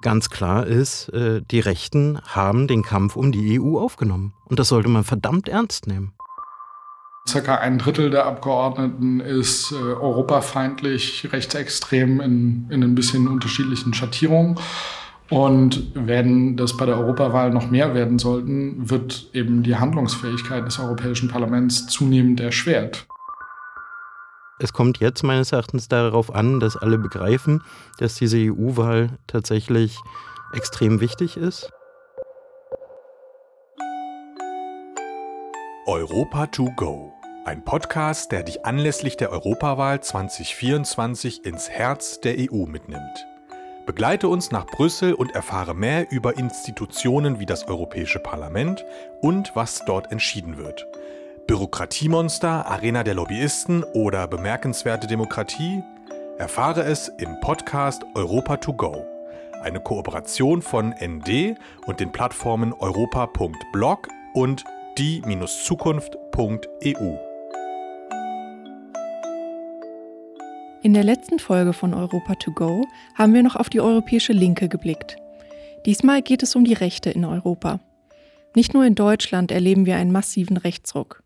Ganz klar ist, äh, die Rechten haben den Kampf um die EU aufgenommen. Und das sollte man verdammt ernst nehmen. Circa ein Drittel der Abgeordneten ist äh, europafeindlich, rechtsextrem in, in ein bisschen unterschiedlichen Schattierungen. Und wenn das bei der Europawahl noch mehr werden sollten, wird eben die Handlungsfähigkeit des Europäischen Parlaments zunehmend erschwert. Es kommt jetzt meines Erachtens darauf an, dass alle begreifen, dass diese EU-Wahl tatsächlich extrem wichtig ist. Europa to go. Ein Podcast, der dich anlässlich der Europawahl 2024 ins Herz der EU mitnimmt. Begleite uns nach Brüssel und erfahre mehr über Institutionen wie das Europäische Parlament und was dort entschieden wird. Bürokratiemonster, Arena der Lobbyisten oder bemerkenswerte Demokratie? Erfahre es im Podcast Europa to go. Eine Kooperation von ND und den Plattformen europa.blog und die-zukunft.eu. In der letzten Folge von Europa to go haben wir noch auf die europäische Linke geblickt. Diesmal geht es um die Rechte in Europa. Nicht nur in Deutschland erleben wir einen massiven Rechtsruck.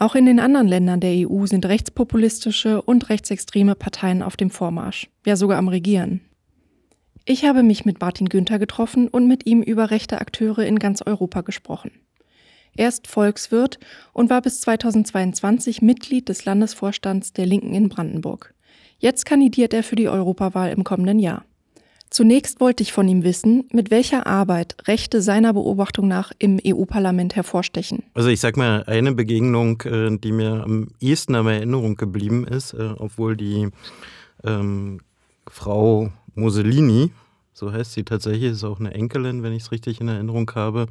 Auch in den anderen Ländern der EU sind rechtspopulistische und rechtsextreme Parteien auf dem Vormarsch, ja sogar am Regieren. Ich habe mich mit Martin Günther getroffen und mit ihm über rechte Akteure in ganz Europa gesprochen. Er ist Volkswirt und war bis 2022 Mitglied des Landesvorstands der Linken in Brandenburg. Jetzt kandidiert er für die Europawahl im kommenden Jahr. Zunächst wollte ich von ihm wissen, mit welcher Arbeit Rechte seiner Beobachtung nach im EU-Parlament hervorstechen. Also ich sag mal, eine Begegnung, äh, die mir am ehesten in Erinnerung geblieben ist, äh, obwohl die ähm, Frau Mussolini, so heißt sie tatsächlich, ist auch eine Enkelin, wenn ich es richtig in Erinnerung habe,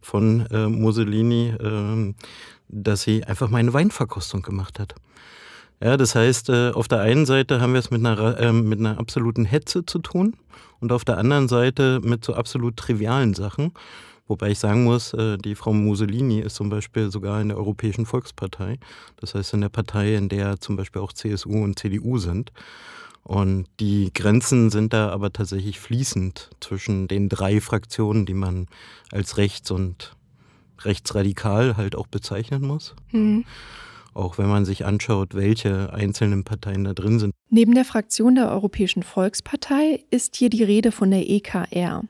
von äh, Mussolini, äh, dass sie einfach meine Weinverkostung gemacht hat. Ja, das heißt, äh, auf der einen Seite haben wir es mit einer, äh, mit einer absoluten Hetze zu tun und auf der anderen Seite mit so absolut trivialen Sachen. Wobei ich sagen muss, äh, die Frau Mussolini ist zum Beispiel sogar in der Europäischen Volkspartei. Das heißt in der Partei, in der zum Beispiel auch CSU und CDU sind. Und die Grenzen sind da aber tatsächlich fließend zwischen den drei Fraktionen, die man als rechts und rechtsradikal halt auch bezeichnen muss. Mhm auch wenn man sich anschaut, welche einzelnen Parteien da drin sind. Neben der Fraktion der Europäischen Volkspartei ist hier die Rede von der EKR,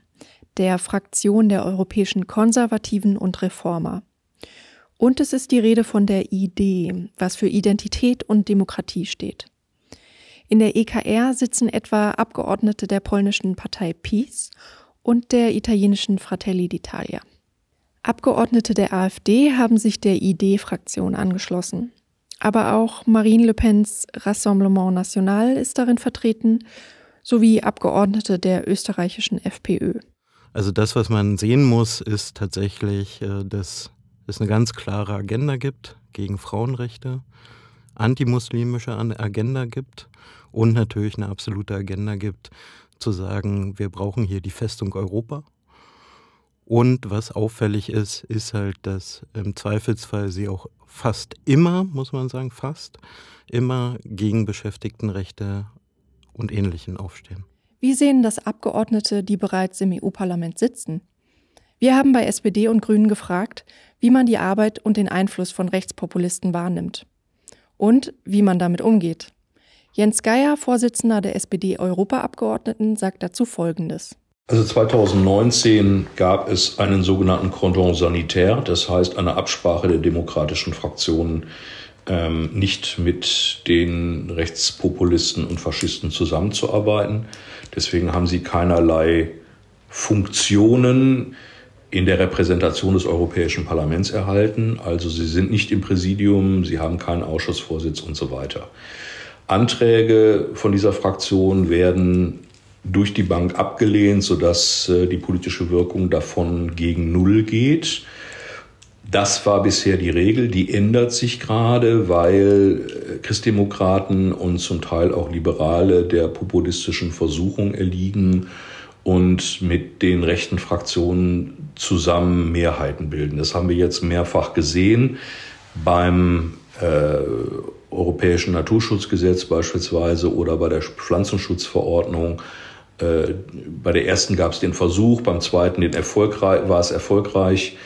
der Fraktion der Europäischen Konservativen und Reformer. Und es ist die Rede von der ID, was für Identität und Demokratie steht. In der EKR sitzen etwa Abgeordnete der polnischen Partei PiS und der italienischen Fratelli d'Italia. Abgeordnete der AfD haben sich der ID-Fraktion angeschlossen. Aber auch Marine Le Pens Rassemblement National ist darin vertreten, sowie Abgeordnete der österreichischen FPÖ. Also das, was man sehen muss, ist tatsächlich, äh, dass es eine ganz klare Agenda gibt gegen Frauenrechte, antimuslimische Agenda gibt und natürlich eine absolute Agenda gibt, zu sagen, wir brauchen hier die Festung Europa. Und was auffällig ist, ist halt, dass im Zweifelsfall sie auch fast immer, muss man sagen, fast immer gegen Beschäftigtenrechte und Ähnlichen aufstehen. Wie sehen das Abgeordnete, die bereits im EU-Parlament sitzen? Wir haben bei SPD und Grünen gefragt, wie man die Arbeit und den Einfluss von Rechtspopulisten wahrnimmt und wie man damit umgeht. Jens Geier, Vorsitzender der SPD-Europaabgeordneten, sagt dazu Folgendes. Also 2019 gab es einen sogenannten Cordon sanitaire, das heißt eine Absprache der demokratischen Fraktionen, ähm, nicht mit den Rechtspopulisten und Faschisten zusammenzuarbeiten. Deswegen haben sie keinerlei Funktionen in der Repräsentation des Europäischen Parlaments erhalten. Also sie sind nicht im Präsidium, sie haben keinen Ausschussvorsitz und so weiter. Anträge von dieser Fraktion werden durch die Bank abgelehnt, sodass äh, die politische Wirkung davon gegen Null geht. Das war bisher die Regel, die ändert sich gerade, weil äh, Christdemokraten und zum Teil auch Liberale der populistischen Versuchung erliegen und mit den rechten Fraktionen zusammen Mehrheiten bilden. Das haben wir jetzt mehrfach gesehen beim äh, Europäischen Naturschutzgesetz beispielsweise oder bei der Pflanzenschutzverordnung Äh, bei der ersten gab es den Versuch, beim zweiten den erfolgreich, war es erfolgreich,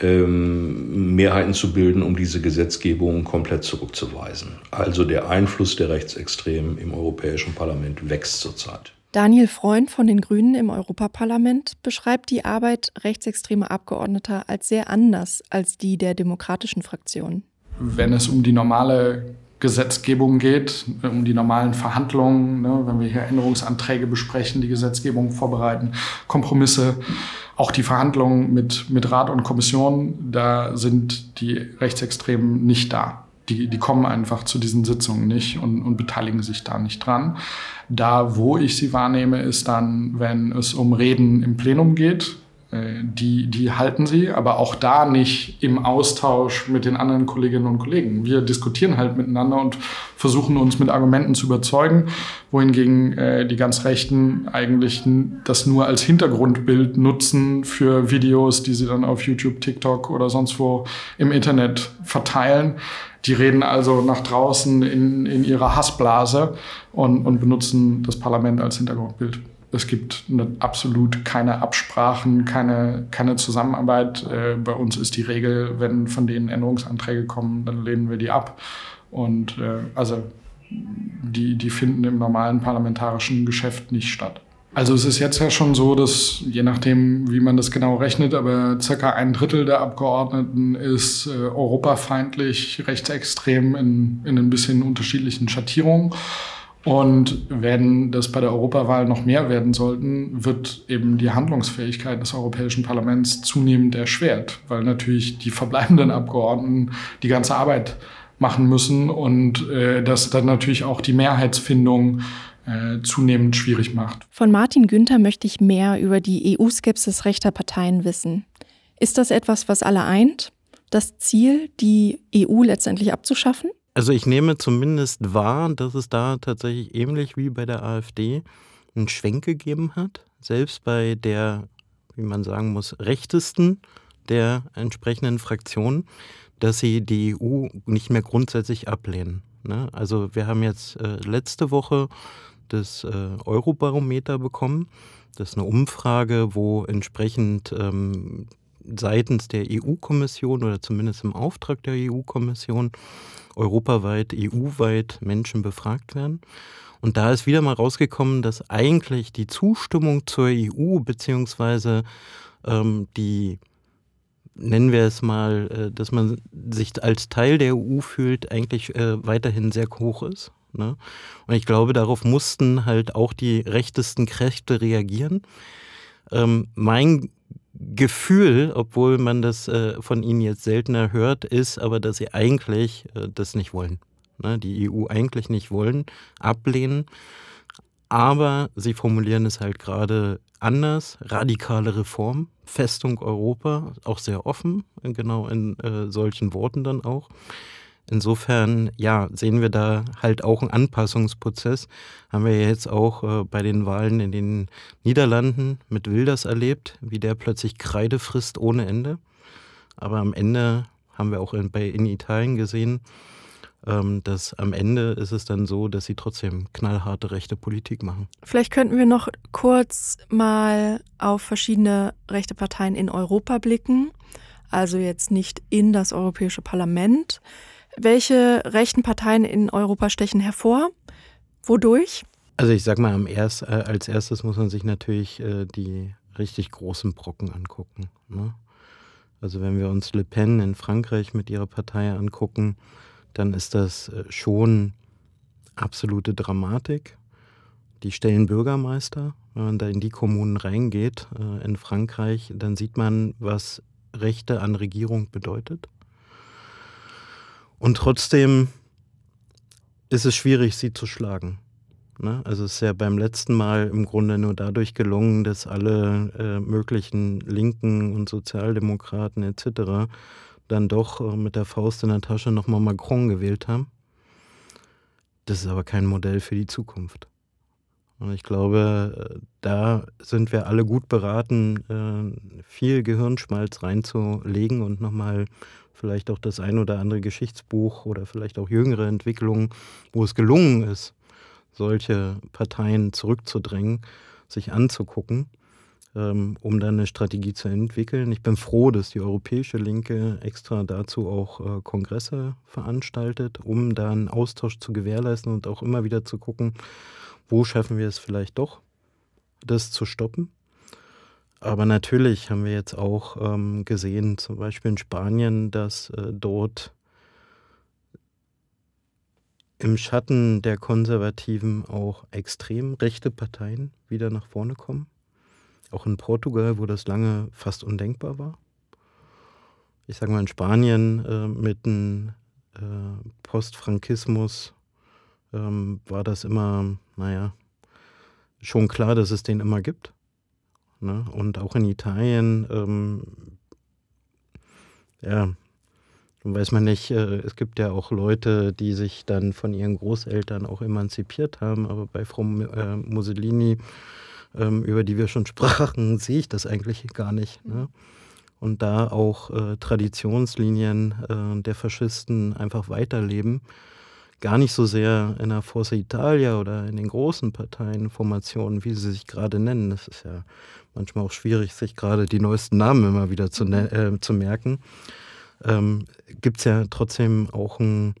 ähm, Mehrheiten zu bilden, um diese Gesetzgebung komplett zurückzuweisen. Also der Einfluss der Rechtsextremen im Europäischen Parlament wächst zurzeit. Daniel Freund von den Grünen im Europaparlament beschreibt die Arbeit rechtsextremer Abgeordneter als sehr anders als die der demokratischen Fraktion. Wenn es um die normale Gesetzgebung geht, um die normalen Verhandlungen, ne, wenn wir hier Änderungsanträge besprechen, die Gesetzgebung vorbereiten, Kompromisse, auch die Verhandlungen mit, mit Rat und Kommission, da sind die Rechtsextremen nicht da. Die, die kommen einfach zu diesen Sitzungen nicht und, und beteiligen sich da nicht dran. Da, wo ich sie wahrnehme, ist dann, wenn es um Reden im Plenum geht, äh, die, die halten sie, aber auch da nicht im Austausch mit den anderen Kolleginnen und Kollegen. Wir diskutieren halt miteinander und versuchen uns mit Argumenten zu überzeugen, wohingegen äh, die ganz Rechten eigentlich das nur als Hintergrundbild nutzen für Videos, die sie dann auf YouTube, TikTok oder sonst wo im Internet verteilen. Die reden also nach draußen in, in ihrer Hassblase und, und benutzen das Parlament als Hintergrundbild. Es gibt eine, absolut keine Absprachen, keine, keine Zusammenarbeit. Äh, bei uns ist die Regel, wenn von denen Änderungsanträge kommen, dann lehnen wir die ab. Und äh, also die, die finden im normalen parlamentarischen Geschäft nicht statt. Also es ist jetzt ja schon so, dass je nachdem, wie man das genau rechnet, aber circa ein Drittel der Abgeordneten ist äh, europafeindlich, rechtsextrem in, in ein bisschen unterschiedlichen Schattierungen. Und wenn das bei der Europawahl noch mehr werden sollten, wird eben die Handlungsfähigkeit des Europäischen Parlaments zunehmend erschwert, weil natürlich die verbleibenden Abgeordneten die ganze Arbeit machen müssen und äh, das dann natürlich auch die Mehrheitsfindung äh, zunehmend schwierig macht. Von Martin Günther möchte ich mehr über die EU-Skepsis rechter Parteien wissen. Ist das etwas, was alle eint? Das Ziel, die EU letztendlich abzuschaffen? Also ich nehme zumindest wahr, dass es da tatsächlich ähnlich wie bei der AfD einen Schwenk gegeben hat. Selbst bei der, wie man sagen muss, rechtesten der entsprechenden Fraktionen, dass sie die EU nicht mehr grundsätzlich ablehnen. Ne? Also wir haben jetzt äh, letzte Woche das äh, Eurobarometer bekommen. Das ist eine Umfrage, wo entsprechend ähm, seitens der EU-Kommission oder zumindest im Auftrag der EU-Kommission europaweit, EU-weit Menschen befragt werden. Und da ist wieder mal rausgekommen, dass eigentlich die Zustimmung zur EU beziehungsweise ähm, die, nennen wir es mal, äh, dass man sich als Teil der EU fühlt, eigentlich äh, weiterhin sehr hoch ist. Ne? Und ich glaube, darauf mussten halt auch die rechtesten Kräfte reagieren. Ähm, mein Gefühl, obwohl man das äh, von ihnen jetzt seltener hört, ist aber, dass sie eigentlich äh, das nicht wollen. Ne? Die EU eigentlich nicht wollen, ablehnen. Aber sie formulieren es halt gerade anders. Radikale Reform, Festung Europa, auch sehr offen, genau in äh, solchen Worten dann auch. Insofern, ja, sehen wir da halt auch einen Anpassungsprozess. Haben wir jetzt auch äh, bei den Wahlen in den Niederlanden mit Wilders erlebt, wie der plötzlich Kreide frisst ohne Ende. Aber am Ende haben wir auch in, bei, in Italien gesehen, ähm, dass am Ende ist es dann so, dass sie trotzdem knallharte rechte Politik machen. Vielleicht könnten wir noch kurz mal auf verschiedene rechte Parteien in Europa blicken. Also jetzt nicht in das Europäische Parlament. Welche rechten Parteien in Europa stechen hervor? Wodurch? Also ich sag mal, erst, äh, als erstes muss man sich natürlich äh, die richtig großen Brocken angucken. Ne? Also wenn wir uns Le Pen in Frankreich mit ihrer Partei angucken, dann ist das äh, schon absolute Dramatik. Die stellen Bürgermeister. Wenn man da in die Kommunen reingeht äh, in Frankreich, dann sieht man, was Rechte an Regierung bedeutet. Und trotzdem ist es schwierig, sie zu schlagen. Ne? Also es ist ja beim letzten Mal im Grunde nur dadurch gelungen, dass alle äh, möglichen Linken und Sozialdemokraten etc. dann doch äh, mit der Faust in der Tasche nochmal Macron gewählt haben. Das ist aber kein Modell für die Zukunft. Und ich glaube, äh, da sind wir alle gut beraten, äh, viel Gehirnschmalz reinzulegen und nochmal vielleicht auch das ein oder andere Geschichtsbuch oder vielleicht auch jüngere Entwicklungen, wo es gelungen ist, solche Parteien zurückzudrängen, sich anzugucken, ähm, um dann eine Strategie zu entwickeln. Ich bin froh, dass die Europäische Linke extra dazu auch äh, Kongresse veranstaltet, um da einen Austausch zu gewährleisten und auch immer wieder zu gucken, wo schaffen wir es vielleicht doch, das zu stoppen. Aber natürlich haben wir jetzt auch ähm, gesehen, zum Beispiel in Spanien, dass äh, dort im Schatten der Konservativen auch extrem rechte Parteien wieder nach vorne kommen. Auch in Portugal, wo das lange fast undenkbar war. Ich sage mal in Spanien äh, mit dem äh, Postfrankismus ähm, war das immer, naja, schon klar, dass es den immer gibt. Ne? Und auch in Italien, ähm, ja, weiß man nicht, äh, es gibt ja auch Leute, die sich dann von ihren Großeltern auch emanzipiert haben, aber bei Frau äh, Mussolini, ähm, über die wir schon sprachen, sehe ich das eigentlich gar nicht. Ne? Und da auch äh, Traditionslinien äh, der Faschisten einfach weiterleben, gar nicht so sehr in der Forza Italia oder in den großen Parteienformationen, wie sie sich gerade nennen. Das ist ja manchmal auch schwierig, sich gerade die neuesten Namen immer wieder zu, äh, zu merken. Ähm, Gibt es ja trotzdem auch ein,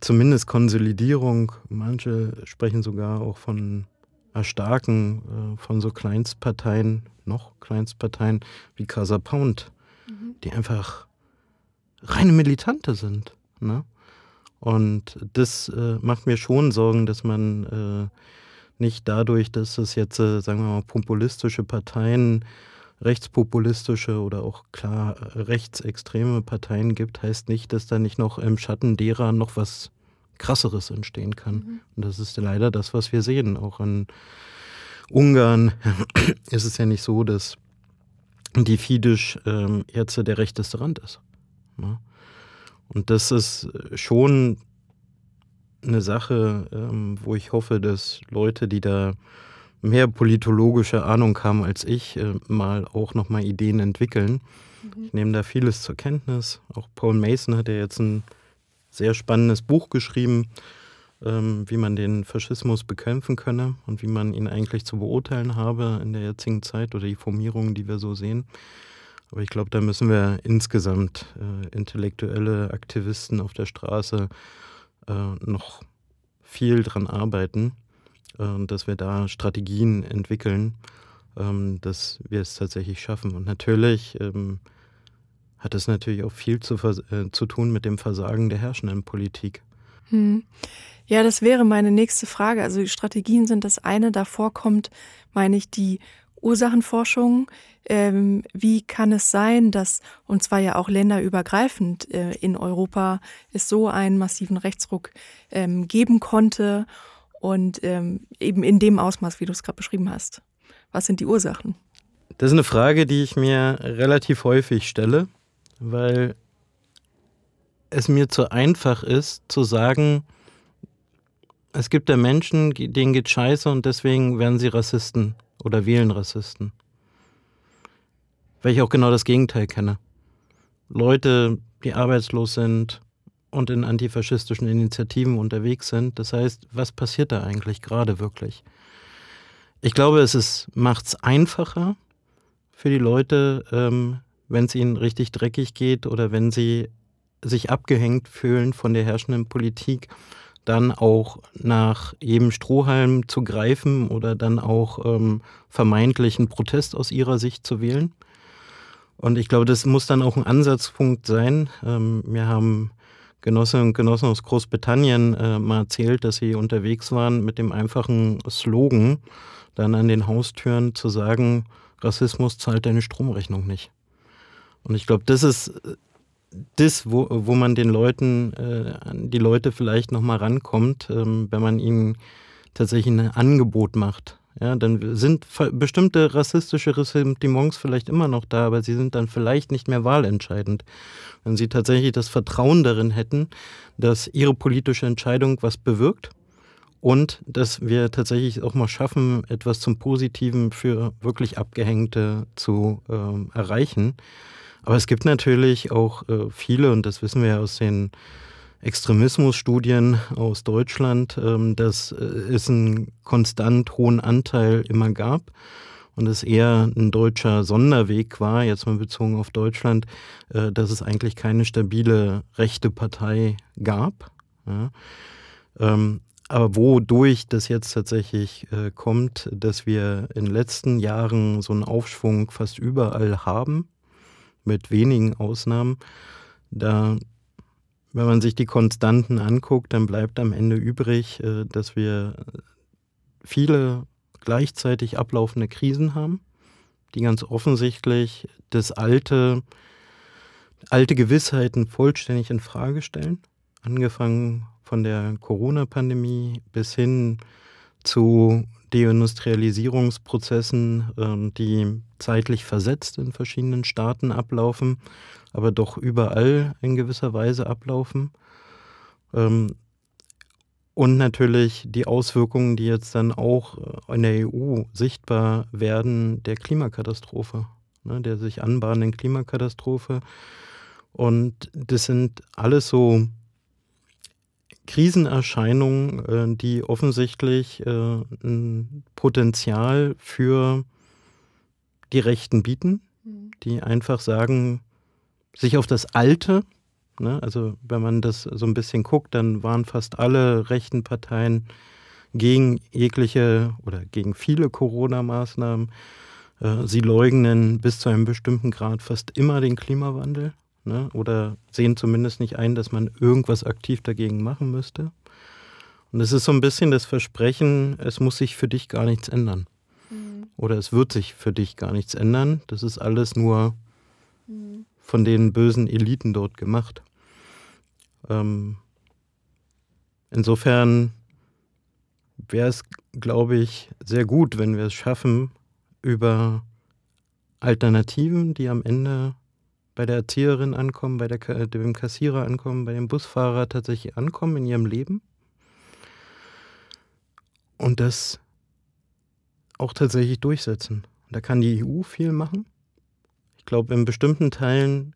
zumindest Konsolidierung. Manche sprechen sogar auch von Erstarken äh, von so Kleinstparteien, noch Kleinstparteien wie Casa Pound, mhm. die einfach reine Militante sind. Ne? Und das äh, macht mir schon Sorgen, dass man äh, nicht dadurch, dass es jetzt, äh, sagen wir mal, populistische Parteien, rechtspopulistische oder auch klar rechtsextreme Parteien gibt, heißt nicht, dass da nicht noch im Schatten derer noch was krasseres entstehen kann. Mhm. Und das ist leider das, was wir sehen. Auch in Ungarn ist es ja nicht so, dass die Fidesz ähm, jetzt der rechteste Rand ist. Ne? Und das ist schon eine Sache, ähm, wo ich hoffe, dass Leute, die da mehr politologische Ahnung haben als ich, äh, mal auch nochmal Ideen entwickeln. Mhm. Ich nehme da vieles zur Kenntnis. Auch Paul Mason hat ja jetzt ein sehr spannendes Buch geschrieben, ähm, wie man den Faschismus bekämpfen könne und wie man ihn eigentlich zu beurteilen habe in der jetzigen Zeit oder die Formierungen, die wir so sehen. Aber ich glaube, da müssen wir insgesamt äh, intellektuelle Aktivisten auf der Straße äh, noch viel dran arbeiten, äh, dass wir da Strategien entwickeln, ähm, dass wir es tatsächlich schaffen. Und natürlich ähm, hat es natürlich auch viel zu, äh, zu tun mit dem Versagen der herrschenden Politik. Hm. Ja, das wäre meine nächste Frage. Also Strategien sind das eine. Davor kommt, meine ich, die Ursachenforschung. Ähm, wie kann es sein, dass, und zwar ja auch länderübergreifend äh, in Europa, es so einen massiven Rechtsruck ähm, geben konnte und ähm, eben in dem Ausmaß, wie du es gerade beschrieben hast? Was sind die Ursachen? Das ist eine Frage, die ich mir relativ häufig stelle, weil es mir zu einfach ist zu sagen, es gibt ja Menschen, denen geht scheiße und deswegen werden sie Rassisten oder wählen Rassisten. Weil ich auch genau das Gegenteil kenne. Leute, die arbeitslos sind und in antifaschistischen Initiativen unterwegs sind. Das heißt, was passiert da eigentlich gerade wirklich? Ich glaube, es macht es einfacher für die Leute, ähm, wenn es ihnen richtig dreckig geht oder wenn sie sich abgehängt fühlen von der herrschenden Politik dann auch nach jedem Strohhalm zu greifen oder dann auch ähm, vermeintlichen Protest aus ihrer Sicht zu wählen. Und ich glaube, das muss dann auch ein Ansatzpunkt sein. Ähm, wir haben Genossinnen und Genossen aus Großbritannien äh, mal erzählt, dass sie unterwegs waren mit dem einfachen Slogan, dann an den Haustüren zu sagen, Rassismus zahlt deine Stromrechnung nicht. Und ich glaube, das ist das, wo, wo man den Leuten, äh, die Leute vielleicht nochmal rankommt, ähm, wenn man ihnen tatsächlich ein Angebot macht. Ja, dann sind bestimmte rassistische Ressentiments vielleicht immer noch da, aber sie sind dann vielleicht nicht mehr wahlentscheidend. Wenn sie tatsächlich das Vertrauen darin hätten, dass ihre politische Entscheidung was bewirkt und dass wir tatsächlich auch mal schaffen, etwas zum Positiven für wirklich Abgehängte zu äh, erreichen aber es gibt natürlich auch äh, viele, und das wissen wir aus den Extremismusstudien aus Deutschland, ähm, dass äh, es einen konstant hohen Anteil immer gab und es eher ein deutscher Sonderweg war, jetzt mal bezogen auf Deutschland, äh, dass es eigentlich keine stabile rechte Partei gab. Ja. Ähm, aber wodurch das jetzt tatsächlich äh, kommt, dass wir in den letzten Jahren so einen Aufschwung fast überall haben, mit wenigen Ausnahmen, da, wenn man sich die Konstanten anguckt, dann bleibt am Ende übrig, äh, dass wir viele gleichzeitig ablaufende Krisen haben, die ganz offensichtlich das alte, alte Gewissheiten vollständig in Frage stellen. Angefangen von der Corona-Pandemie bis hin zu Deindustrialisierungsprozessen, ähm, die zeitlich versetzt in verschiedenen Staaten ablaufen, aber doch überall in gewisser Weise ablaufen. Ähm, und natürlich die Auswirkungen, die jetzt dann auch äh, in der EU sichtbar werden, der Klimakatastrophe, ne, der sich anbahnenden Klimakatastrophe. Und das sind alles so Krisenerscheinungen, äh, die offensichtlich äh, ein Potenzial für die Rechten bieten, mhm. die einfach sagen, sich auf das Alte, Ne? Also wenn man das so ein bisschen guckt, dann waren fast alle rechten Parteien gegen jegliche oder gegen viele Corona-Maßnahmen. Äh, sie leugnen bis zu einem bestimmten Grad fast immer den Klimawandel ne? oder sehen zumindest nicht ein, dass man irgendwas aktiv dagegen machen müsste. Und es ist so ein bisschen das Versprechen, es muss sich für dich gar nichts ändern. Mhm. Oder es wird sich für dich gar nichts ändern. Das ist alles nur mhm. von den bösen Eliten dort gemacht. Ähm, insofern wäre es, glaube ich, sehr gut, wenn wir es schaffen, über Alternativen, die am Ende bei der Erzieherin ankommen, bei der, dem Kassierer ankommen, bei dem Busfahrer tatsächlich ankommen in ihrem Leben. Und das auch tatsächlich durchsetzen. Da kann die EU viel machen. Ich glaube, in bestimmten Teilen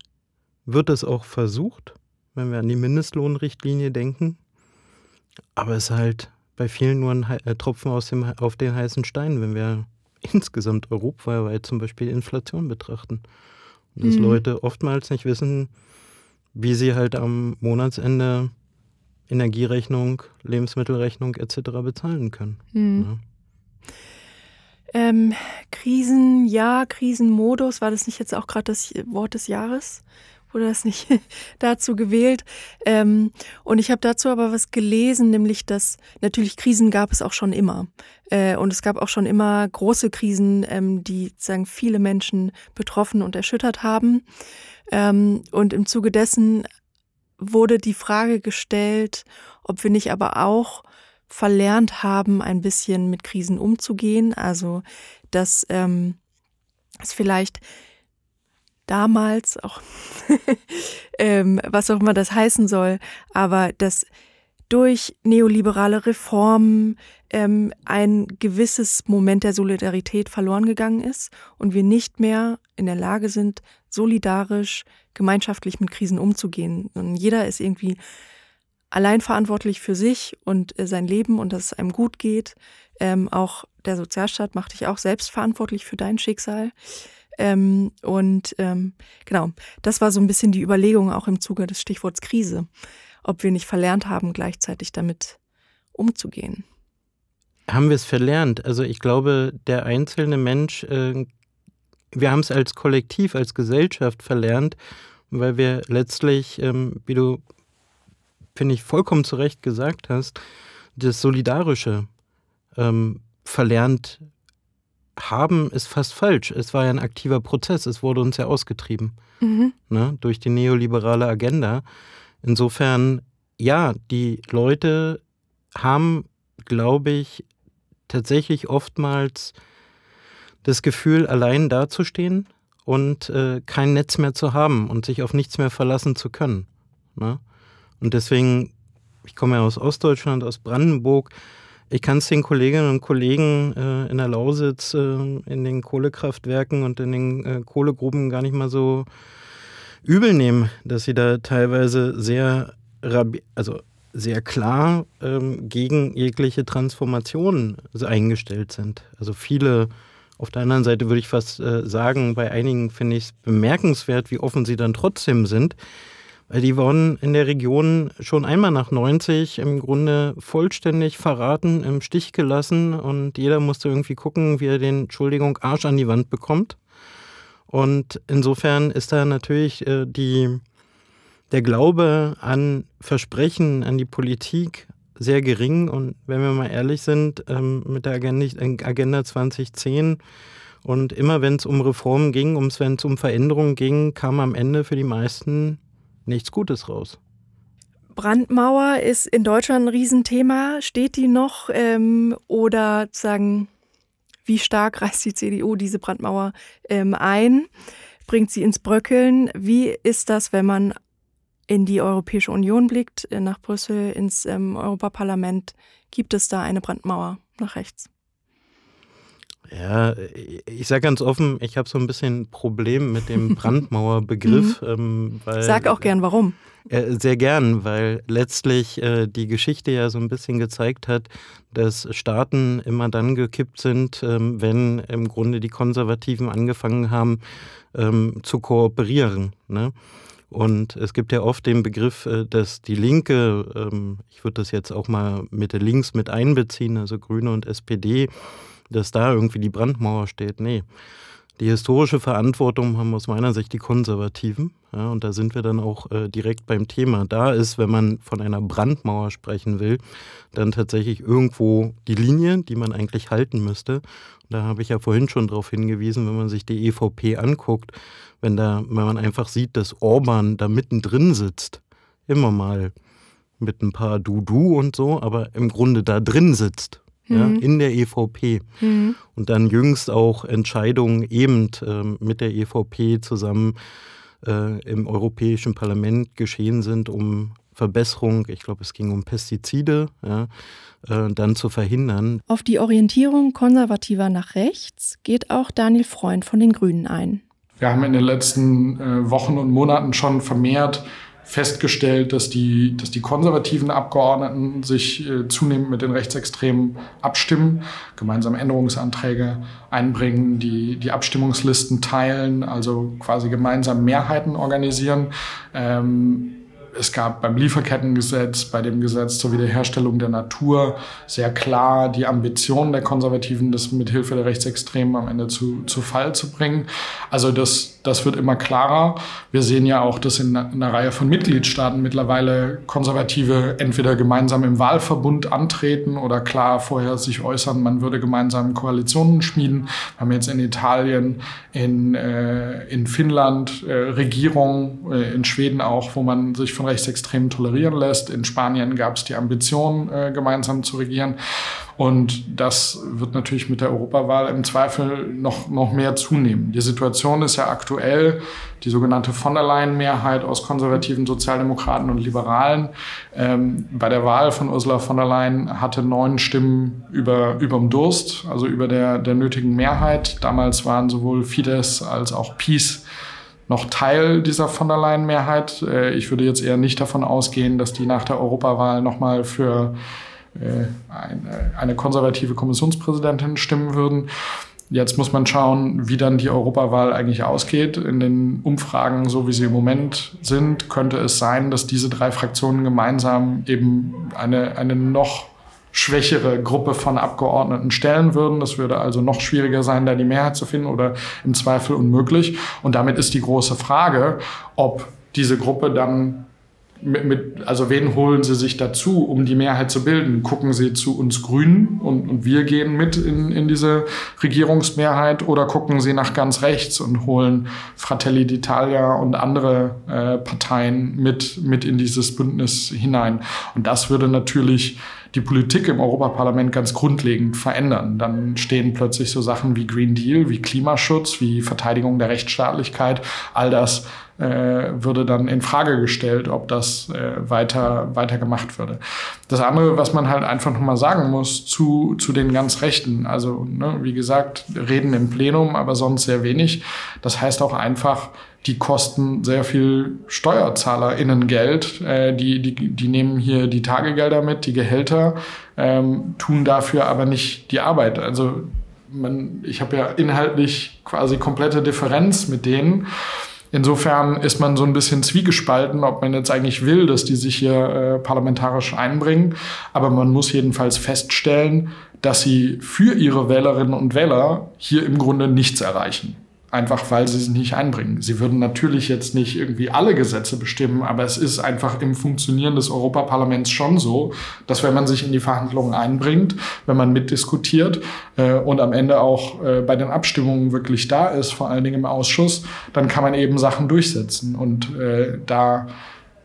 wird es auch versucht wenn wir an die Mindestlohnrichtlinie denken. Aber es ist halt bei vielen nur ein äh, Tropfen aus dem, auf den heißen Stein, wenn wir insgesamt europaweit zum Beispiel Inflation betrachten. Dass mhm. Leute oftmals nicht wissen, wie sie halt am Monatsende Energierechnung, Lebensmittelrechnung etc. bezahlen können. Mhm. Ja. Ähm, Krisen, ja, Krisenmodus, war das nicht jetzt auch gerade das Wort des Jahres? Wurde das nicht dazu gewählt. Ähm, und ich habe dazu aber was gelesen, nämlich dass natürlich Krisen gab es auch schon immer. Äh, und es gab auch schon immer große Krisen, ähm, die sagen viele Menschen betroffen und erschüttert haben. Ähm, und im Zuge dessen wurde die Frage gestellt, ob wir nicht aber auch verlernt haben, ein bisschen mit Krisen umzugehen. Also dass ähm, es vielleicht damals, auch ähm, was auch immer das heißen soll, aber dass durch neoliberale Reformen ähm, ein gewisses Moment der Solidarität verloren gegangen ist und wir nicht mehr in der Lage sind, solidarisch, gemeinschaftlich mit Krisen umzugehen. Und jeder ist irgendwie allein verantwortlich für sich und äh, sein Leben und dass es einem gut geht. Ähm, auch der Sozialstaat macht dich auch selbst verantwortlich für dein Schicksal. Ähm, und ähm, genau, das war so ein bisschen die Überlegung auch im Zuge des Stichworts Krise, ob wir nicht verlernt haben, gleichzeitig damit umzugehen. Haben wir es verlernt? Also ich glaube, der einzelne Mensch, äh, wir haben es als Kollektiv, als Gesellschaft verlernt, weil wir letztlich, ähm, wie du, finde ich, vollkommen zu Recht gesagt hast, das Solidarische ähm, verlernt haben ist fast falsch. Es war ja ein aktiver Prozess. Es wurde uns ja ausgetrieben mhm. ne, durch die neoliberale Agenda. Insofern, ja, die Leute haben, glaube ich, tatsächlich oftmals das Gefühl, allein dazustehen und äh, kein Netz mehr zu haben und sich auf nichts mehr verlassen zu können. Ne? Und deswegen, ich komme ja aus Ostdeutschland, aus Brandenburg, ich kann es den Kolleginnen und Kollegen äh, in der Lausitz, äh, in den Kohlekraftwerken und in den äh, Kohlegruben gar nicht mal so übel nehmen, dass sie da teilweise sehr also sehr klar ähm, gegen jegliche Transformation eingestellt sind. Also viele, auf der anderen Seite würde ich fast äh, sagen, bei einigen finde ich es bemerkenswert, wie offen sie dann trotzdem sind. Weil die wurden in der Region schon einmal nach 90 im Grunde vollständig verraten, im Stich gelassen und jeder musste irgendwie gucken, wie er den, Entschuldigung, Arsch an die Wand bekommt. Und insofern ist da natürlich äh, die, der Glaube an Versprechen, an die Politik sehr gering. Und wenn wir mal ehrlich sind, ähm, mit der Agenda 2010 und immer wenn es um Reformen ging, wenn es um Veränderungen ging, kam am Ende für die meisten nichts Gutes raus. Brandmauer ist in Deutschland ein Riesenthema. Steht die noch? Ähm, oder sagen, wie stark reißt die CDU diese Brandmauer ähm, ein? Bringt sie ins Bröckeln? Wie ist das, wenn man in die Europäische Union blickt, äh, nach Brüssel, ins ähm, Europaparlament, gibt es da eine Brandmauer nach rechts? Ja, ich sage ganz offen, ich habe so ein bisschen ein Problem mit dem Brandmauerbegriff. mhm. ähm, Sag auch gern warum. Äh, sehr gern, weil letztlich äh, die Geschichte ja so ein bisschen gezeigt hat, dass Staaten immer dann gekippt sind, ähm, wenn im Grunde die Konservativen angefangen haben ähm, zu kooperieren. Ne? Und es gibt ja oft den Begriff, äh, dass die Linke, ähm, ich würde das jetzt auch mal Mitte links mit einbeziehen, also Grüne und SPD, dass da irgendwie die Brandmauer steht. Nee. Die historische Verantwortung haben aus meiner Sicht die Konservativen. Ja, und da sind wir dann auch äh, direkt beim Thema. Da ist, wenn man von einer Brandmauer sprechen will, dann tatsächlich irgendwo die Linie, die man eigentlich halten müsste. Da habe ich ja vorhin schon darauf hingewiesen, wenn man sich die EVP anguckt, wenn, da, wenn man einfach sieht, dass Orban da mittendrin sitzt, immer mal mit ein paar Du-Du und so, aber im Grunde da drin sitzt, mhm. ja, in der EVP. Mhm. Und dann jüngst auch Entscheidungen eben äh, mit der EVP zusammen äh, im Europäischen Parlament geschehen sind, um Verbesserung, ich glaube, es ging um Pestizide, ja, äh, dann zu verhindern. Auf die Orientierung konservativer nach rechts geht auch Daniel Freund von den Grünen ein. Wir haben in den letzten äh, Wochen und Monaten schon vermehrt festgestellt, dass die, dass die konservativen Abgeordneten sich äh, zunehmend mit den Rechtsextremen abstimmen, gemeinsam Änderungsanträge einbringen, die, die Abstimmungslisten teilen, also quasi gemeinsam Mehrheiten organisieren. Ähm, es gab beim Lieferkettengesetz, bei dem Gesetz zur Wiederherstellung der Natur sehr klar die Ambition der Konservativen, das mithilfe der Rechtsextremen am Ende zu, zu Fall zu bringen. Also das, das wird immer klarer. Wir sehen ja auch, dass in einer Reihe von Mitgliedstaaten mittlerweile Konservative entweder gemeinsam im Wahlverbund antreten oder klar vorher sich äußern, man würde gemeinsam Koalitionen schmieden. Wir haben jetzt in Italien, in, äh, in Finnland äh, Regierungen, äh, in Schweden auch, wo man sich von Rechtsextremen tolerieren lässt. In Spanien gab es die Ambition, äh, gemeinsam zu regieren. Und das wird natürlich mit der Europawahl im Zweifel noch, noch mehr zunehmen. Die Situation ist ja aktuell, die sogenannte von der Leyen-Mehrheit aus konservativen Sozialdemokraten und Liberalen. Ähm, bei der Wahl von Ursula von der Leyen hatte neun Stimmen über, überm Durst, also über der, der nötigen Mehrheit. Damals waren sowohl Fidesz als auch Peace noch Teil dieser von der Leyen-Mehrheit. Äh, ich würde jetzt eher nicht davon ausgehen, dass die nach der Europawahl nochmal für eine, eine konservative Kommissionspräsidentin stimmen würden. Jetzt muss man schauen, wie dann die Europawahl eigentlich ausgeht. In den Umfragen, so wie sie im Moment sind, könnte es sein, dass diese drei Fraktionen gemeinsam eben eine, eine noch schwächere Gruppe von Abgeordneten stellen würden. Das würde also noch schwieriger sein, da die Mehrheit zu finden oder im Zweifel unmöglich. Und damit ist die große Frage, ob diese Gruppe dann mit, mit, also wen holen Sie sich dazu, um die Mehrheit zu bilden? Gucken Sie zu uns Grünen und, und wir gehen mit in, in diese Regierungsmehrheit oder gucken Sie nach ganz rechts und holen Fratelli d'Italia und andere äh, Parteien mit, mit in dieses Bündnis hinein? Und das würde natürlich die Politik im Europaparlament ganz grundlegend verändern. Dann stehen plötzlich so Sachen wie Green Deal, wie Klimaschutz, wie Verteidigung der Rechtsstaatlichkeit. All das äh, würde dann in Frage gestellt, ob das äh, weiter, weiter gemacht würde. Das andere, was man halt einfach nochmal sagen muss zu, zu den ganz Rechten, also ne, wie gesagt, reden im Plenum, aber sonst sehr wenig. Das heißt auch einfach, die kosten sehr viel SteuerzahlerInnen-Geld. Äh, die, die, die nehmen hier die Tagegelder mit, die Gehälter, ähm, tun dafür aber nicht die Arbeit. Also man, ich habe ja inhaltlich quasi komplette Differenz mit denen. Insofern ist man so ein bisschen zwiegespalten, ob man jetzt eigentlich will, dass die sich hier äh, parlamentarisch einbringen. Aber man muss jedenfalls feststellen, dass sie für ihre Wählerinnen und Wähler hier im Grunde nichts erreichen einfach weil sie es nicht einbringen. Sie würden natürlich jetzt nicht irgendwie alle Gesetze bestimmen, aber es ist einfach im Funktionieren des Europaparlaments schon so, dass wenn man sich in die Verhandlungen einbringt, wenn man mitdiskutiert äh, und am Ende auch äh, bei den Abstimmungen wirklich da ist, vor allen Dingen im Ausschuss, dann kann man eben Sachen durchsetzen. Und äh, da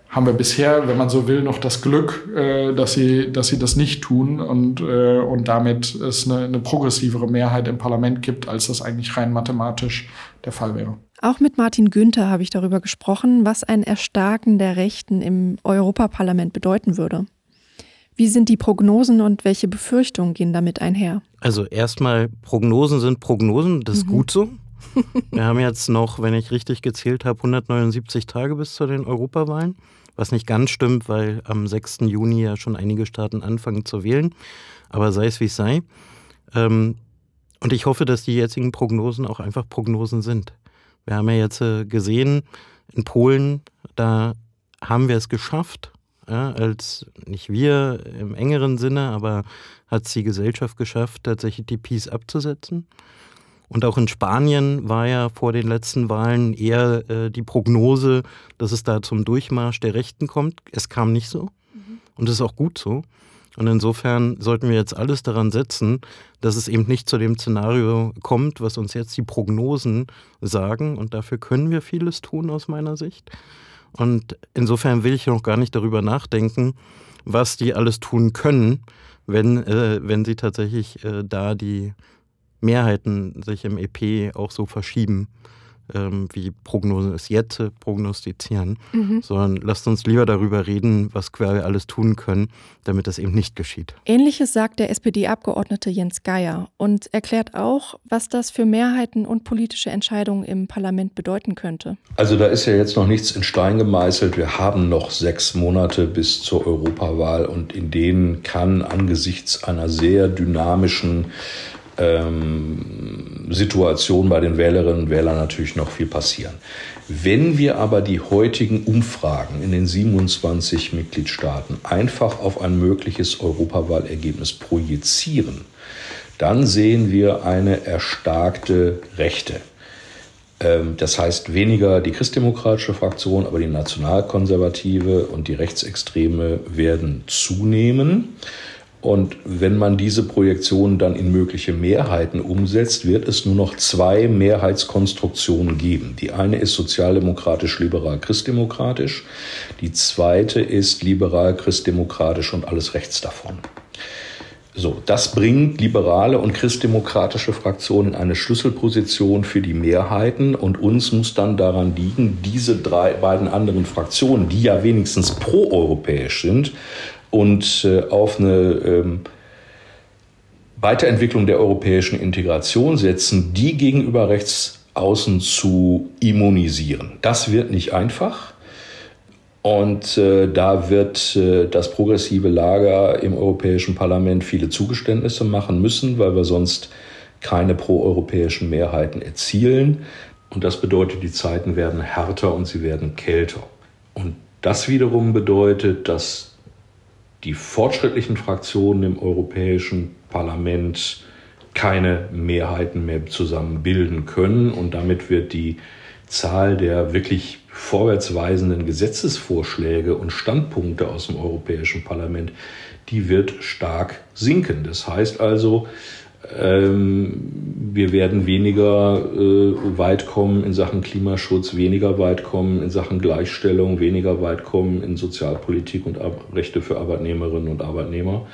haben wir bisher, wenn man so will, noch das Glück, äh, dass, sie, dass sie das nicht tun und, äh, und damit es eine, eine progressivere Mehrheit im Parlament gibt, als das eigentlich rein mathematisch der Fall wäre. Auch mit Martin Günther habe ich darüber gesprochen, was ein Erstarken der Rechten im Europaparlament bedeuten würde. Wie sind die Prognosen und welche Befürchtungen gehen damit einher? Also erstmal, Prognosen sind Prognosen, das ist mhm. gut so. Wir haben jetzt noch, wenn ich richtig gezählt habe, 179 Tage bis zu den Europawahlen. Was nicht ganz stimmt, weil am 6. Juni ja schon einige Staaten anfangen zu wählen. Aber sei es wie es sei. Ähm, und ich hoffe, dass die jetzigen Prognosen auch einfach Prognosen sind. Wir haben ja jetzt äh, gesehen, in Polen, da haben wir es geschafft, ja, als nicht wir im engeren Sinne, aber hat es die Gesellschaft geschafft, tatsächlich die Peace abzusetzen. Und auch in Spanien war ja vor den letzten Wahlen eher äh, die Prognose, dass es da zum Durchmarsch der Rechten kommt. Es kam nicht so. Mhm. Und das ist auch gut so. Und insofern sollten wir jetzt alles daran setzen, dass es eben nicht zu dem Szenario kommt, was uns jetzt die Prognosen sagen. Und dafür können wir vieles tun aus meiner Sicht. Und insofern will ich noch gar nicht darüber nachdenken, was die alles tun können, wenn, äh, wenn sie tatsächlich äh, da die Mehrheiten sich im EP auch so verschieben, ähm, wie Prognosen es jetzt prognostizieren, mhm. sondern lasst uns lieber darüber reden, was wir alles tun können, damit das eben nicht geschieht. Ähnliches sagt der SPD-Abgeordnete Jens Geier und erklärt auch, was das für Mehrheiten und politische Entscheidungen im Parlament bedeuten könnte. Also da ist ja jetzt noch nichts in Stein gemeißelt. Wir haben noch sechs Monate bis zur Europawahl und in denen kann angesichts einer sehr dynamischen ähm, Situation bei den Wählerinnen und Wählern natürlich noch viel passieren. Wenn wir aber die heutigen Umfragen in den 27 Mitgliedstaaten einfach auf ein mögliches Europawahlergebnis projizieren, dann sehen wir eine erstarkte Rechte. Ähm, das heißt weniger die christdemokratische Fraktion, aber die nationalkonservative und die Rechtsextreme werden zunehmen. Und wenn man diese Projektionen dann in mögliche Mehrheiten umsetzt, wird es nur noch zwei Mehrheitskonstruktionen geben. Die eine ist sozialdemokratisch-liberal-christdemokratisch, die zweite ist liberal-christdemokratisch und alles rechts davon. So, das bringt liberale und christdemokratische Fraktionen in eine Schlüsselposition für die Mehrheiten und uns muss dann daran liegen, diese drei beiden anderen Fraktionen, die ja wenigstens proeuropäisch sind, und äh, auf eine ähm, Weiterentwicklung der europäischen Integration setzen, die gegenüber Rechtsaußen zu immunisieren. Das wird nicht einfach. Und äh, da wird äh, das progressive Lager im Europäischen Parlament viele Zugeständnisse machen müssen, weil wir sonst keine proeuropäischen Mehrheiten erzielen. Und das bedeutet, die Zeiten werden härter und sie werden kälter. Und das wiederum bedeutet, dass die fortschrittlichen Fraktionen im Europäischen Parlament keine Mehrheiten mehr zusammen bilden können und damit wird die Zahl der wirklich vorwärtsweisenden Gesetzesvorschläge und Standpunkte aus dem Europäischen Parlament, die wird stark sinken. Das heißt also, wir werden weniger äh, weit kommen in Sachen Klimaschutz, weniger weit kommen in Sachen Gleichstellung, weniger weit kommen in Sozialpolitik und Rechte für Arbeitnehmerinnen und Arbeitnehmer.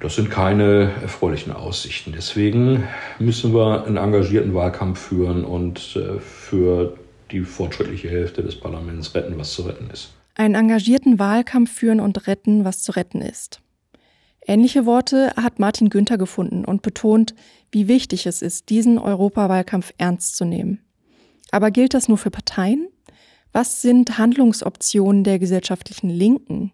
Das sind keine erfreulichen Aussichten. Deswegen müssen wir einen engagierten Wahlkampf führen und äh, für die fortschrittliche Hälfte des Parlaments retten, was zu retten ist. einen engagierten Wahlkampf führen und retten, was zu retten ist. Ähnliche Worte hat Martin Günther gefunden und betont, wie wichtig es ist, diesen Europawahlkampf ernst zu nehmen. Aber gilt das nur für Parteien? Was sind Handlungsoptionen der gesellschaftlichen Linken,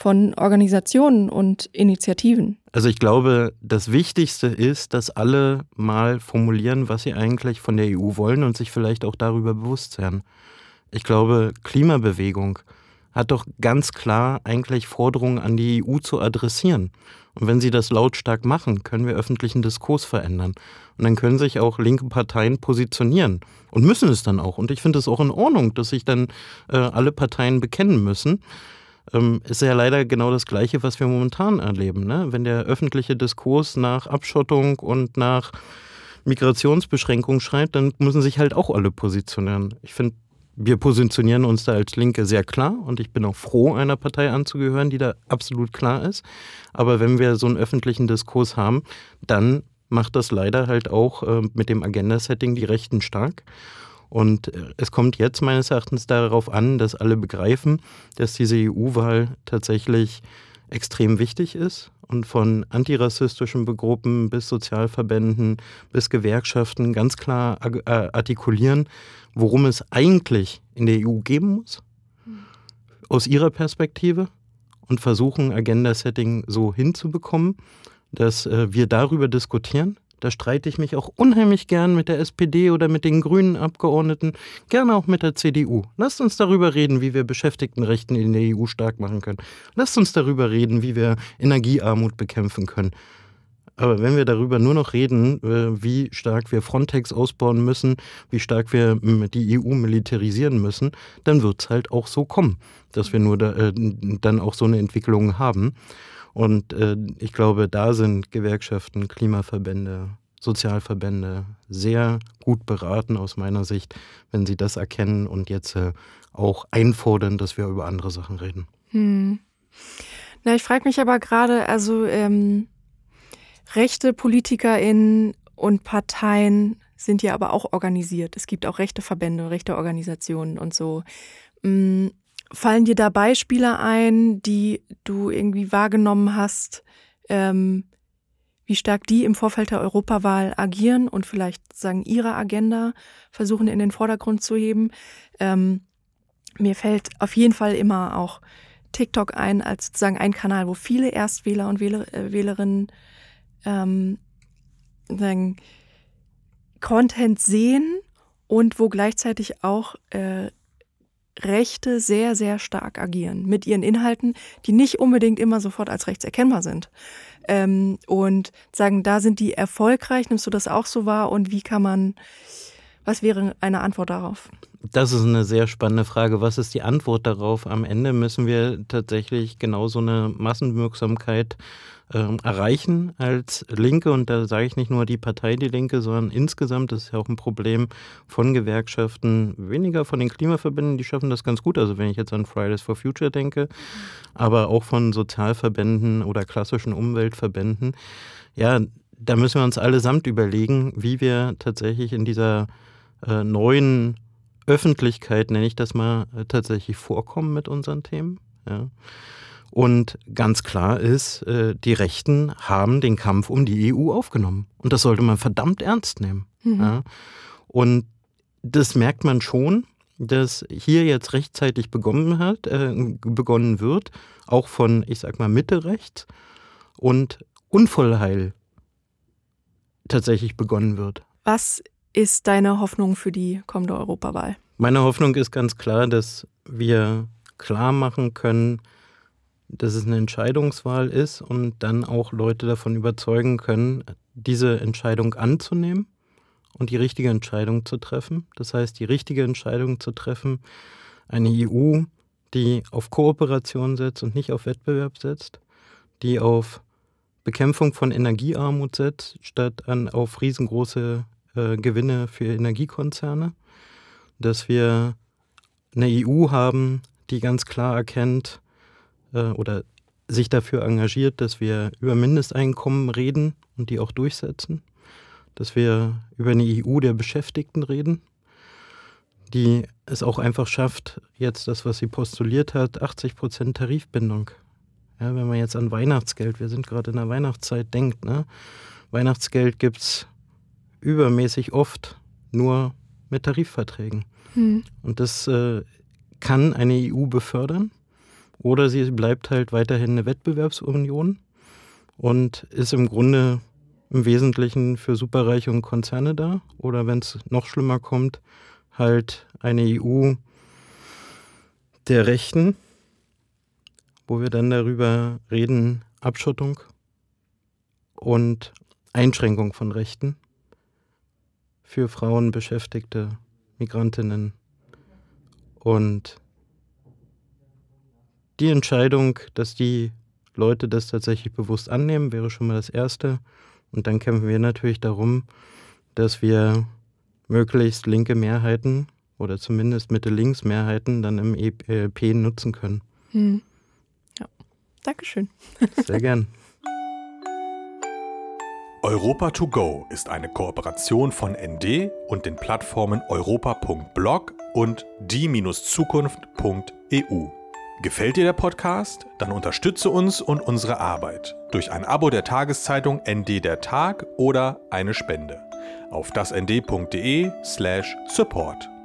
von Organisationen und Initiativen? Also ich glaube, das Wichtigste ist, dass alle mal formulieren, was sie eigentlich von der EU wollen und sich vielleicht auch darüber bewusst werden. Ich glaube, Klimabewegung hat doch ganz klar eigentlich Forderungen an die EU zu adressieren. Und wenn sie das lautstark machen, können wir öffentlichen Diskurs verändern. Und dann können sich auch linke Parteien positionieren und müssen es dann auch. Und ich finde es auch in Ordnung, dass sich dann äh, alle Parteien bekennen müssen. Ähm, ist ja leider genau das Gleiche, was wir momentan erleben. Ne? Wenn der öffentliche Diskurs nach Abschottung und nach Migrationsbeschränkung schreit, dann müssen sich halt auch alle positionieren. Ich finde, wir positionieren uns da als Linke sehr klar und ich bin auch froh, einer Partei anzugehören, die da absolut klar ist. Aber wenn wir so einen öffentlichen Diskurs haben, dann macht das leider halt auch äh, mit dem Agenda-Setting die Rechten stark. Und äh, es kommt jetzt meines Erachtens darauf an, dass alle begreifen, dass diese EU-Wahl tatsächlich extrem wichtig ist und von antirassistischen Gruppen bis Sozialverbänden bis Gewerkschaften ganz klar äh, artikulieren, worum es eigentlich in der EU geben muss, aus ihrer Perspektive? Und versuchen, Agenda-Setting so hinzubekommen, dass äh, wir darüber diskutieren. Da streite ich mich auch unheimlich gern mit der SPD oder mit den grünen Abgeordneten, gerne auch mit der CDU. Lasst uns darüber reden, wie wir Beschäftigtenrechten in der EU stark machen können. Lasst uns darüber reden, wie wir Energiearmut bekämpfen können. Aber wenn wir darüber nur noch reden, äh, wie stark wir Frontex ausbauen müssen, wie stark wir die EU militarisieren müssen, dann wird es halt auch so kommen, dass wir nur da, äh, dann auch so eine Entwicklung haben. Und äh, ich glaube, da sind Gewerkschaften, Klimaverbände, Sozialverbände sehr gut beraten aus meiner Sicht, wenn sie das erkennen und jetzt äh, auch einfordern, dass wir über andere Sachen reden. Hm. Na, ich frage mich aber gerade, also ähm, rechte PolitikerInnen und Parteien sind ja aber auch organisiert. Es gibt auch rechte Verbände, rechte Organisationen und so. Hm, fallen dir da Beispiele ein, die du irgendwie wahrgenommen hast, ähm, wie stark die im Vorfeld der Europawahl agieren und vielleicht sagen ihre Agenda versuchen in den Vordergrund zu heben? Ähm, mir fällt auf jeden Fall immer auch TikTok ein als sozusagen ein Kanal, wo viele Erstwähler und Wähler, äh, Wählerinnen ähm, sagen, Content sehen und wo gleichzeitig auch äh, Rechte sehr, sehr stark agieren mit ihren Inhalten, die nicht unbedingt immer sofort als rechts erkennbar sind. Ähm, und sagen, da sind die erfolgreich, nimmst du das auch so wahr und wie kann man, was wäre eine Antwort darauf? Das ist eine sehr spannende Frage. Was ist die Antwort darauf? Am Ende müssen wir tatsächlich genau so eine Massenwirksamkeit ähm, erreichen als Linke. Und da sage ich nicht nur die Partei Die Linke, sondern insgesamt, das ist ja auch ein Problem von Gewerkschaften, weniger von den Klimaverbänden, die schaffen das ganz gut. Also wenn ich jetzt an Fridays for Future denke, aber auch von Sozialverbänden oder klassischen Umweltverbänden. Ja, da müssen wir uns allesamt überlegen, wie wir tatsächlich in dieser äh, neuen Öffentlichkeit, nenne ich das mal, äh, tatsächlich vorkommen mit unseren Themen. Ja. Und ganz klar ist, äh, die Rechten haben den Kampf um die EU aufgenommen. Und das sollte man verdammt ernst nehmen. Mhm. Ja. Und das merkt man schon, dass hier jetzt rechtzeitig begonnen hat, äh, begonnen wird, auch von, ich sag mal, Mitte rechts und Unvollheil tatsächlich begonnen wird. Was ist deine Hoffnung für die kommende Europawahl? Meine Hoffnung ist ganz klar, dass wir klar machen können, dass es eine Entscheidungswahl ist und dann auch Leute davon überzeugen können, diese Entscheidung anzunehmen und die richtige Entscheidung zu treffen. Das heißt, die richtige Entscheidung zu treffen, eine EU, die auf Kooperation setzt und nicht auf Wettbewerb setzt, die auf Bekämpfung von Energiearmut setzt, statt an, auf riesengroße äh, Gewinne für Energiekonzerne, dass wir eine EU haben, die ganz klar erkennt, äh, oder sich dafür engagiert, dass wir über Mindesteinkommen reden und die auch durchsetzen, dass wir über eine EU der Beschäftigten reden, die es auch einfach schafft, jetzt das, was sie postuliert hat, 80 Prozent Tarifbindung. Ja, wenn man jetzt an Weihnachtsgeld, wir sind gerade in der Weihnachtszeit, denkt, ne? Weihnachtsgeld gibt es übermäßig oft nur mit Tarifverträgen. Hm. Und das äh, kann eine EU befördern oder sie bleibt halt weiterhin eine Wettbewerbsunion und ist im Grunde im Wesentlichen für Superreiche und Konzerne da. Oder wenn es noch schlimmer kommt, halt eine EU der Rechten, wo wir dann darüber reden, Abschottung und Einschränkung von Rechten für Frauen, Beschäftigte, Migrantinnen. Und die Entscheidung, dass die Leute das tatsächlich bewusst annehmen, wäre schon mal das Erste. Und dann kämpfen wir natürlich darum, dass wir möglichst linke Mehrheiten oder zumindest Mitte-Links-Mehrheiten dann im EP nutzen können. Hm. Ja, Dankeschön. Sehr gern. Europa to go ist eine Kooperation von ND und den Plattformen europa.blog und die-zukunft.eu. Gefällt dir der Podcast? Dann unterstütze uns und unsere Arbeit durch ein Abo der Tageszeitung ND der Tag oder eine Spende auf dasnd.de/support.